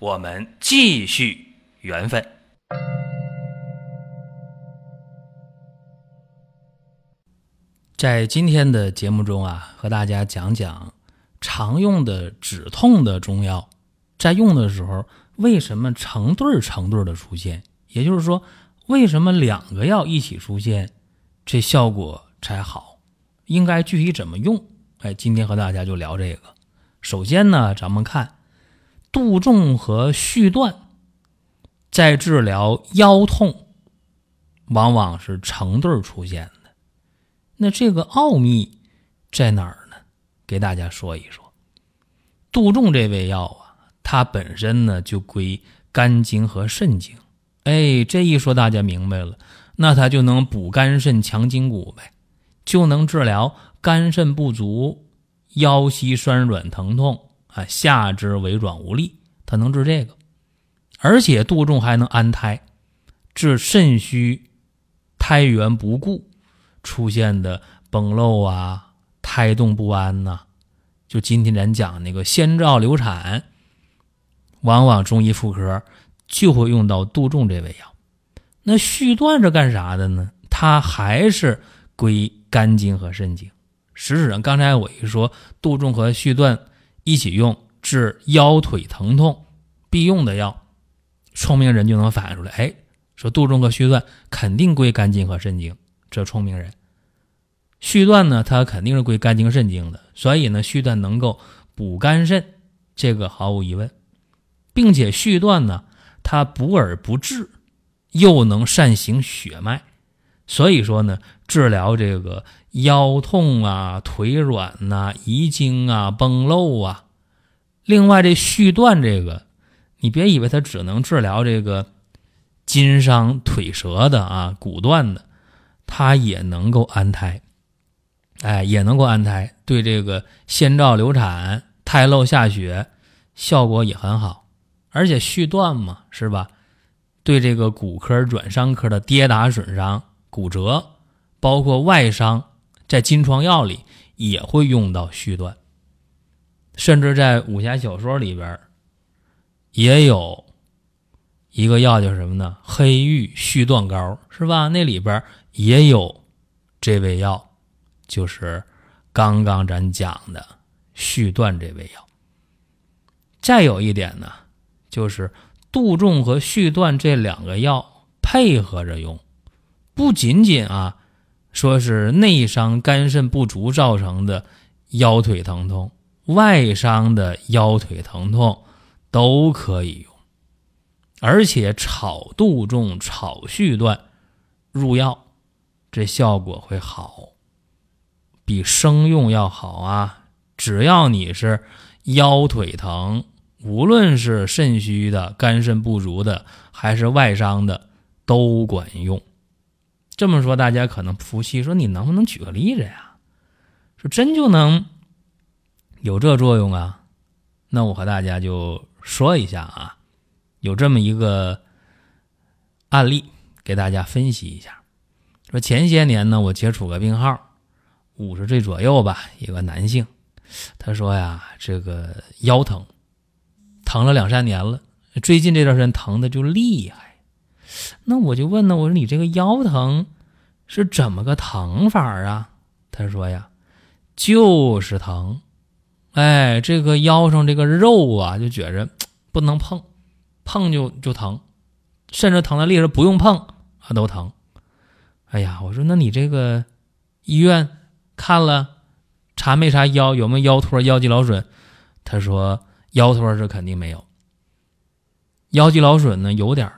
我们继续缘分。在今天的节目中啊，和大家讲讲常用的止痛的中药，在用的时候为什么成对成对的出现？也就是说，为什么两个药一起出现，这效果才好？应该具体怎么用？哎，今天和大家就聊这个。首先呢，咱们看。杜仲和续断在治疗腰痛，往往是成对出现的。那这个奥秘在哪儿呢？给大家说一说。杜仲这味药啊，它本身呢就归肝经和肾经。哎，这一说大家明白了，那它就能补肝肾、强筋骨呗，就能治疗肝肾不足、腰膝酸软疼痛。啊，下肢微软无力，它能治这个，而且杜仲还能安胎，治肾虚、胎源不固出现的崩漏啊、胎动不安呐。就今天咱讲那个先兆流产，往往中医妇科就会用到杜仲这味药。那续断是干啥的呢？它还是归肝经和肾经。实质上，刚才我一说杜仲和续断。一起用治腰腿疼痛必用的药，聪明人就能反应出来。哎，说杜仲和续断肯定归肝经和肾经，这聪明人。续断呢，它肯定是归肝经肾经的，所以呢，续断能够补肝肾，这个毫无疑问，并且续断呢，它补而不滞，又能善行血脉，所以说呢，治疗这个。腰痛啊，腿软呐，遗精啊，崩漏啊。另外，这续断这个，你别以为它只能治疗这个筋伤腿折的啊，骨断的，它也能够安胎。哎，也能够安胎，对这个先兆流产、胎漏下血效果也很好。而且续断嘛，是吧？对这个骨科、软伤科的跌打损伤、骨折，包括外伤。在金疮药里也会用到续断，甚至在武侠小说里边也有一个药叫什么呢？黑玉续断膏是吧？那里边也有这味药，就是刚刚咱讲的续断这味药。再有一点呢，就是杜仲和续断这两个药配合着用，不仅仅啊。说是内伤肝肾不足造成的腰腿疼痛，外伤的腰腿疼痛都可以用，而且炒杜仲、炒续断入药，这效果会好，比生用要好啊！只要你是腰腿疼，无论是肾虚的、肝肾不足的，还是外伤的，都管用。这么说，大家可能不服气，说你能不能举个例子呀？说真就能有这作用啊？那我和大家就说一下啊，有这么一个案例给大家分析一下。说前些年呢，我接触个病号，五十岁左右吧，一个男性，他说呀，这个腰疼，疼了两三年了，最近这段时间疼的就厉害。那我就问呢，我说你这个腰疼是怎么个疼法啊？他说呀，就是疼，哎，这个腰上这个肉啊，就觉着不能碰，碰就就疼，甚至疼的厉害，不用碰啊都疼。哎呀，我说那你这个医院看了查没查腰，有没有腰托、腰肌劳损？他说腰托是肯定没有，腰肌劳损呢有点儿。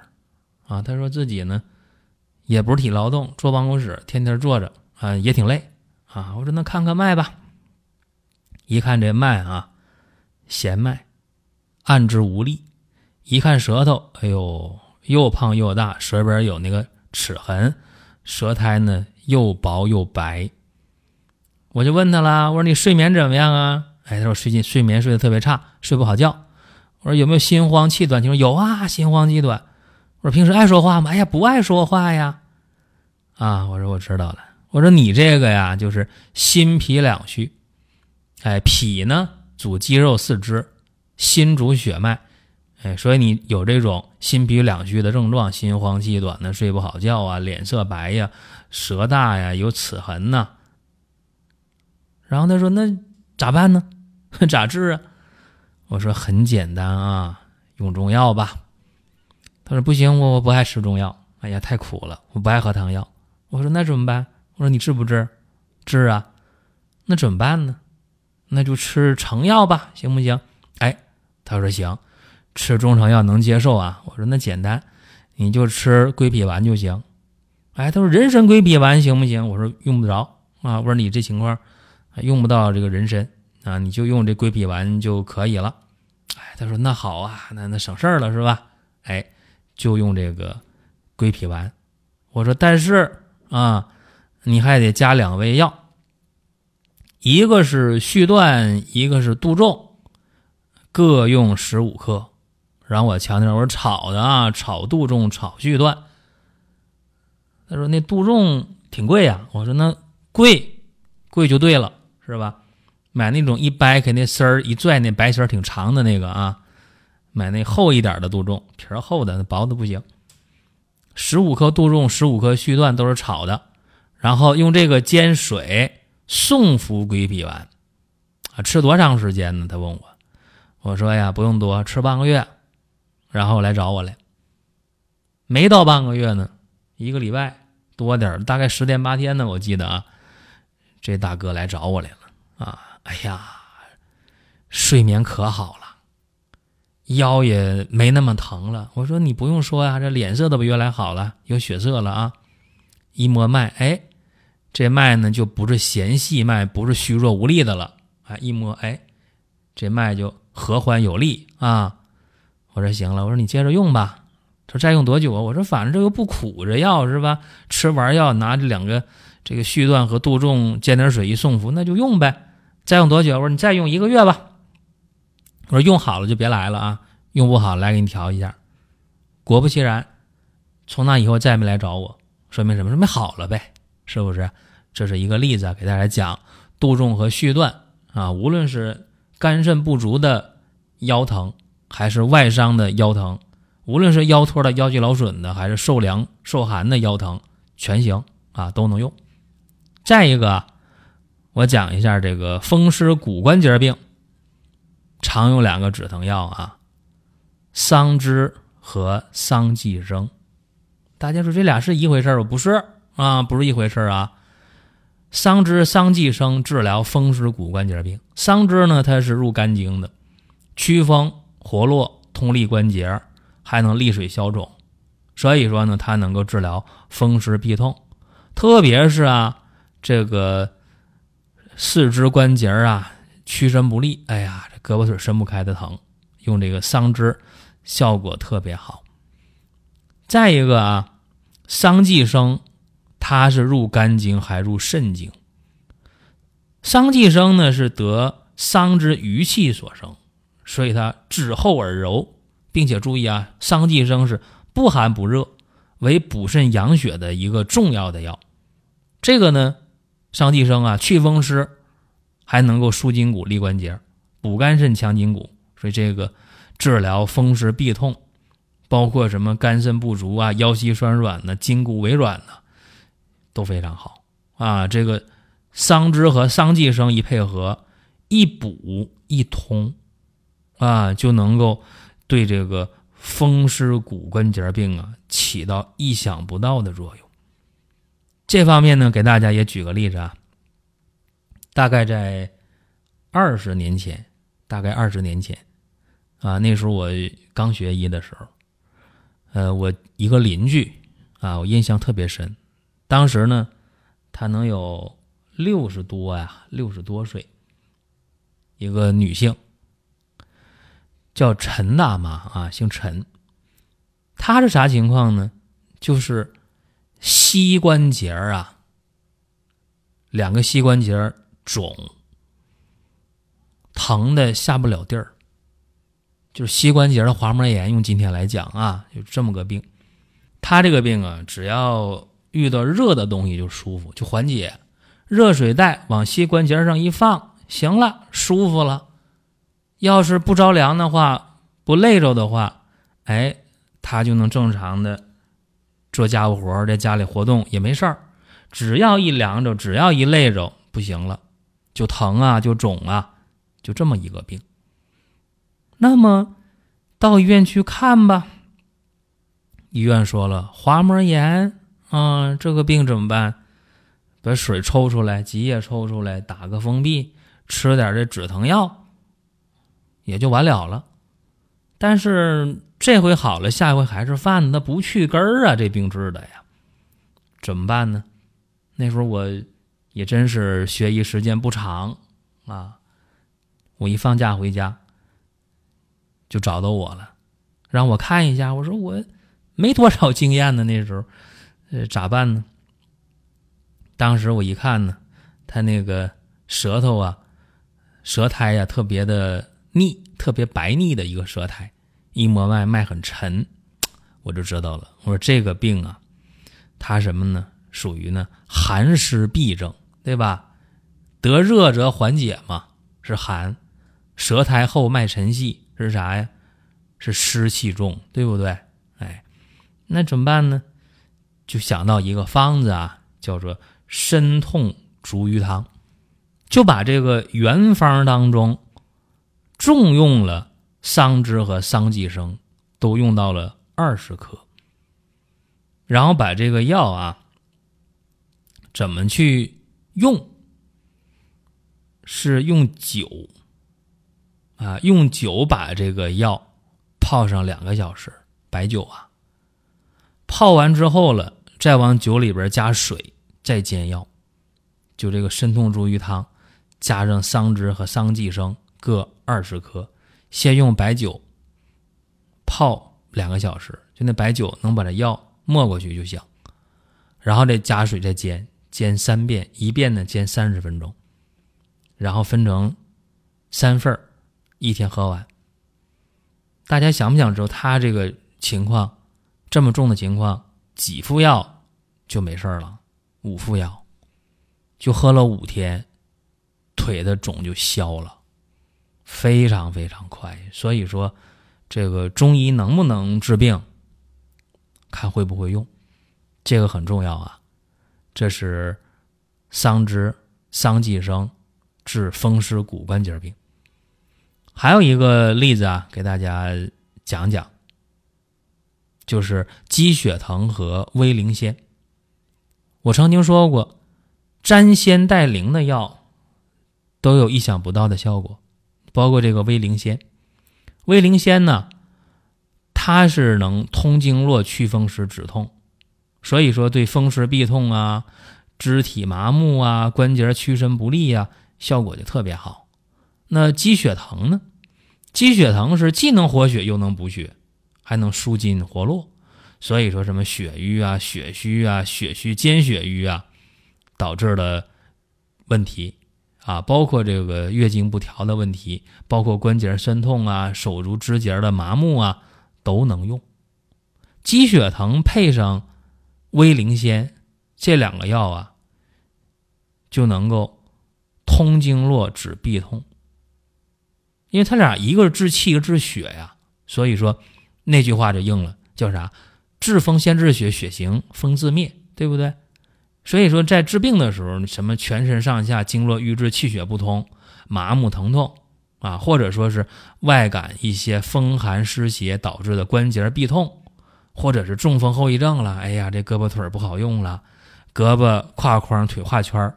啊，他说自己呢，也不是体力劳动，坐办公室天天坐着啊，也挺累啊。我说那看看脉吧，一看这脉啊，弦脉，按之无力，一看舌头，哎呦，又胖又大，舌边有那个齿痕，舌苔呢又薄又白。我就问他了，我说你睡眠怎么样啊？哎，他说最近睡眠睡得特别差，睡不好觉。我说有没有心慌气短？他说有啊，心慌气短。我说平时爱说话吗？哎呀，不爱说话呀。啊，我说我知道了。我说你这个呀，就是心脾两虚。哎，脾呢主肌肉四肢，心主血脉。哎，所以你有这种心脾两虚的症状，心慌气短的，睡不好觉啊，脸色白呀，舌大呀，有齿痕呐。然后他说：“那咋办呢？咋治啊？”我说：“很简单啊，用中药吧。”他说：“不行，我我不爱吃中药。哎呀，太苦了，我不爱喝汤药。”我说：“那怎么办？”我说：“你治不治？治啊。那怎么办呢？那就吃成药吧，行不行？”哎，他说：“行，吃中成药能接受啊。”我说：“那简单，你就吃归脾丸就行。”哎，他说：“人参归脾丸行不行？”我说：“用不着啊。”我说：“你这情况用不到这个人参啊，你就用这归脾丸就可以了。”哎，他说：“那好啊，那那省事儿了是吧？”哎。就用这个归脾丸，我说，但是啊，你还得加两味药，一个是续断，一个是杜仲，各用十五克。然后我强调，我说炒的啊，炒杜仲，炒续断。他说那杜仲挺贵呀，我说那贵贵就对了，是吧？买那种一掰开那丝儿一拽，那白丝儿挺长的那个啊。买那厚一点的杜仲，皮儿厚的，那薄的不行。十五克杜仲，十五克续断，都是炒的，然后用这个煎水送服归脾丸。啊，吃多长时间呢？他问我，我说呀，不用多，吃半个月，然后来找我来。没到半个月呢，一个礼拜多点大概十天八天呢，我记得啊，这大哥来找我来了啊，哎呀，睡眠可好了。腰也没那么疼了。我说你不用说呀，这脸色都比原来好了，有血色了啊！一摸脉，哎，这脉呢就不是弦细脉，不是虚弱无力的了啊！一摸，哎，这脉就和缓有力啊！我说行了，我说你接着用吧。他说再用多久啊？我说反正这又不苦，这药是吧？吃完药拿这两个这个续断和杜仲煎点水一送服，那就用呗。再用多久？我说你再用一个月吧。我说用好了就别来了啊，用不好来给你调一下。果不其然，从那以后再也没来找我，说明什么？说明好了呗，是不是？这是一个例子，给大家讲杜仲和续断啊。无论是肝肾不足的腰疼，还是外伤的腰疼，无论是腰托的、腰肌劳损的，还是受凉受寒的腰疼，全行啊，都能用。再一个，我讲一下这个风湿骨关节病。常用两个止疼药啊，桑枝和桑寄生。大家说这俩是一回事儿不是啊，不是一回事儿啊。桑枝、桑寄生治疗风湿骨关节病。桑枝呢，它是入肝经的，祛风活络、通利关节，还能利水消肿。所以说呢，它能够治疗风湿痹痛，特别是啊，这个四肢关节啊。屈伸不利，哎呀，这胳膊腿伸不开的疼，用这个桑枝效果特别好。再一个啊，桑寄生，它是入肝经还入肾经。桑寄生呢是得桑之余气所生，所以它质厚而柔，并且注意啊，桑寄生是不寒不热，为补肾养血的一个重要的药。这个呢，桑寄生啊，祛风湿。还能够舒筋骨、利关节、补肝肾、强筋骨，所以这个治疗风湿痹痛，包括什么肝肾不足啊、腰膝酸软呢、筋骨萎软呢，都非常好啊。这个桑枝和桑寄生一配合，一补一通啊，就能够对这个风湿骨关节病啊起到意想不到的作用。这方面呢，给大家也举个例子啊。大概在二十年前，大概二十年前，啊，那时候我刚学医的时候，呃，我一个邻居啊，我印象特别深。当时呢，她能有六十多呀，六十多岁，一个女性，叫陈大妈啊，姓陈。她是啥情况呢？就是膝关节啊，两个膝关节肿，疼的下不了地儿。就是膝关节的滑膜炎，用今天来讲啊，就这么个病。他这个病啊，只要遇到热的东西就舒服，就缓解。热水袋往膝关节上一放，行了，舒服了。要是不着凉的话，不累着的话，哎，他就能正常的做家务活，在家里活动也没事儿。只要一凉着，只要一累着，不行了，就疼啊，就肿啊，就这么一个病。那么，到医院去看吧。医院说了，滑膜炎啊，这个病怎么办？把水抽出来，积液抽出来，打个封闭，吃点这止疼药，也就完了了。但是这回好了，下回还是犯，那不去根儿啊，这病治的呀，怎么办呢？那时候我也真是学医时间不长啊，我一放假回家。就找到我了，让我看一下。我说我没多少经验呢，那时候，呃，咋办呢？当时我一看呢，他那个舌头啊，舌苔呀，特别的腻，特别白腻的一个舌苔，一摸脉脉很沉，我就知道了。我说这个病啊，它什么呢？属于呢寒湿痹症，对吧？得热则缓解嘛，是寒，舌苔厚，脉沉细。是啥呀？是湿气重，对不对？哎，那怎么办呢？就想到一个方子啊，叫做参痛逐瘀汤，就把这个原方当中重用了桑枝和桑寄生，都用到了二十克，然后把这个药啊，怎么去用？是用酒。啊，用酒把这个药泡上两个小时，白酒啊，泡完之后了，再往酒里边加水，再煎药，就这个参痛逐瘀汤，加上桑枝和桑寄生各二十克，先用白酒泡两个小时，就那白酒能把这药没过去就行，然后再加水再煎，煎三遍，一遍呢煎三十分钟，然后分成三份。一天喝完，大家想不想知道他这个情况这么重的情况，几副药就没事了？五副药就喝了五天，腿的肿就消了，非常非常快。所以说，这个中医能不能治病，看会不会用，这个很重要啊。这是桑枝、桑寄生治风湿骨关节病。还有一个例子啊，给大家讲讲，就是鸡血藤和威灵仙。我曾经说过，沾仙带灵的药都有意想不到的效果，包括这个威灵仙。威灵仙呢，它是能通经络、祛风湿、止痛，所以说对风湿痹痛啊、肢体麻木啊、关节屈伸不利啊，效果就特别好。那鸡血藤呢？鸡血藤是既能活血又能补血，还能舒筋活络，所以说什么血瘀啊、血虚啊、血虚兼血瘀啊，导致的问题啊，包括这个月经不调的问题，包括关节酸痛啊、手足肢节的麻木啊，都能用。鸡血藤配上威灵仙这两个药啊，就能够通经络、止痹痛。因为他俩一个是治气，一个治血呀，所以说那句话就应了，叫啥？治风先治血，血行风自灭，对不对？所以说在治病的时候，什么全身上下经络瘀滞、气血不通、麻木疼痛啊，或者说是外感一些风寒湿邪导致的关节痹痛，或者是中风后遗症了，哎呀，这胳膊腿不好用了，胳膊胯框腿画圈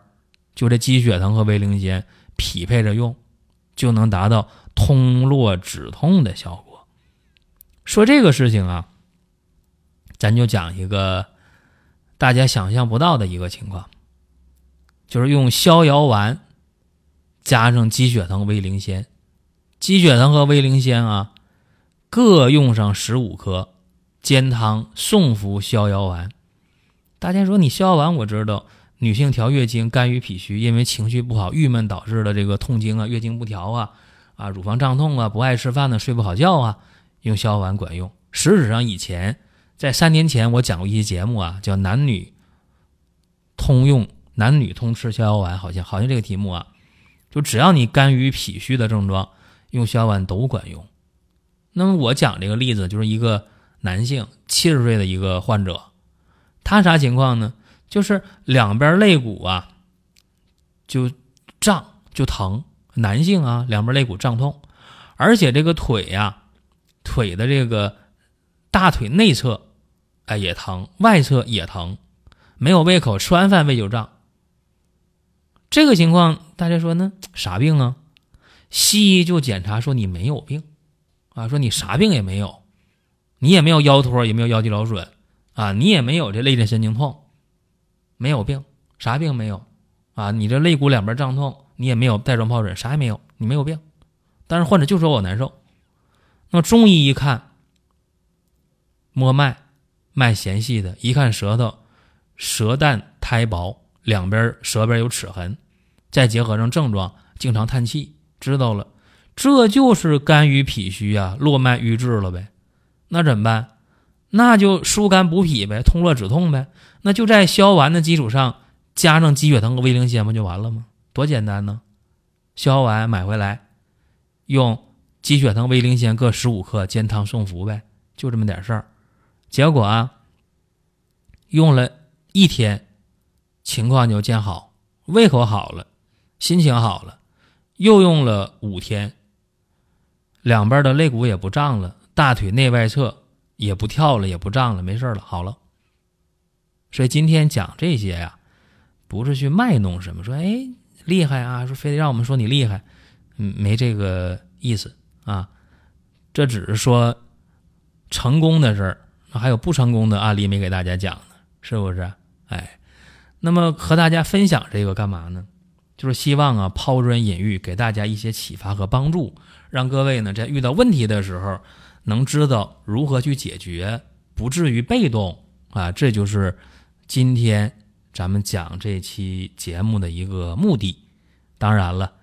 就这鸡血藤和威灵仙匹配着用，就能达到。通络止痛的效果。说这个事情啊，咱就讲一个大家想象不到的一个情况，就是用逍遥丸加上鸡血藤、威灵仙。鸡血藤和威灵仙啊，各用上十五克，煎汤送服逍遥丸。大家说你逍遥丸，我知道女性调月经，肝郁脾虚，因为情绪不好、郁闷导致的这个痛经啊、月经不调啊、啊乳房胀痛啊、不爱吃饭呢、睡不好觉啊，用逍遥丸管用。实质上以前在三年前我讲过一期节目啊，叫男女通用、男女通吃逍遥丸，好像好像这个题目啊，就只要你肝郁脾虚的症状，用逍遥丸都管用。那么我讲这个例子就是一个男性七十岁的一个患者。他啥情况呢？就是两边肋骨啊，就胀就疼。男性啊，两边肋骨胀痛，而且这个腿呀，腿的这个大腿内侧，哎也疼，外侧也疼，没有胃口，吃完饭胃就胀。这个情况，大家说呢？啥病啊？西医就检查说你没有病，啊，说你啥病也没有，你也没有腰托，也没有腰肌劳损。啊，你也没有这肋间神经痛，没有病，啥病没有？啊，你这肋骨两边胀痛，你也没有带状疱疹，啥也没有，你没有病。但是患者就说我难受。那么中医一看，摸脉，脉弦细的，一看舌头，舌淡苔薄，两边舌边有齿痕，再结合上症状，经常叹气，知道了，这就是肝郁脾虚啊，络脉瘀滞了呗。那怎么办？那就疏肝补脾呗，通络止痛呗。那就在消丸的基础上加上鸡血藤和威灵仙不就完了吗？多简单呢！消丸买回来，用鸡血藤、威灵仙各十五克煎汤送服呗，就这么点事儿。结果啊，用了一天，情况就见好，胃口好了，心情好了。又用了五天，两边的肋骨也不胀了，大腿内外侧。也不跳了，也不胀了，没事了，好了。所以今天讲这些呀，不是去卖弄什么，说哎厉害啊，说非得让我们说你厉害，嗯，没这个意思啊。这只是说成功的事儿，还有不成功的案例没给大家讲呢，是不是？哎，那么和大家分享这个干嘛呢？就是希望啊抛砖引玉，给大家一些启发和帮助，让各位呢在遇到问题的时候。能知道如何去解决，不至于被动啊！这就是今天咱们讲这期节目的一个目的。当然了，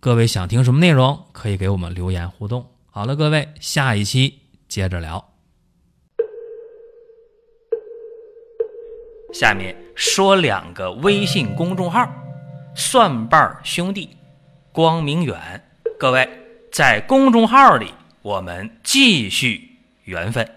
各位想听什么内容，可以给我们留言互动。好了，各位，下一期接着聊。下面说两个微信公众号：蒜瓣兄弟、光明远。各位在公众号里。我们继续缘分。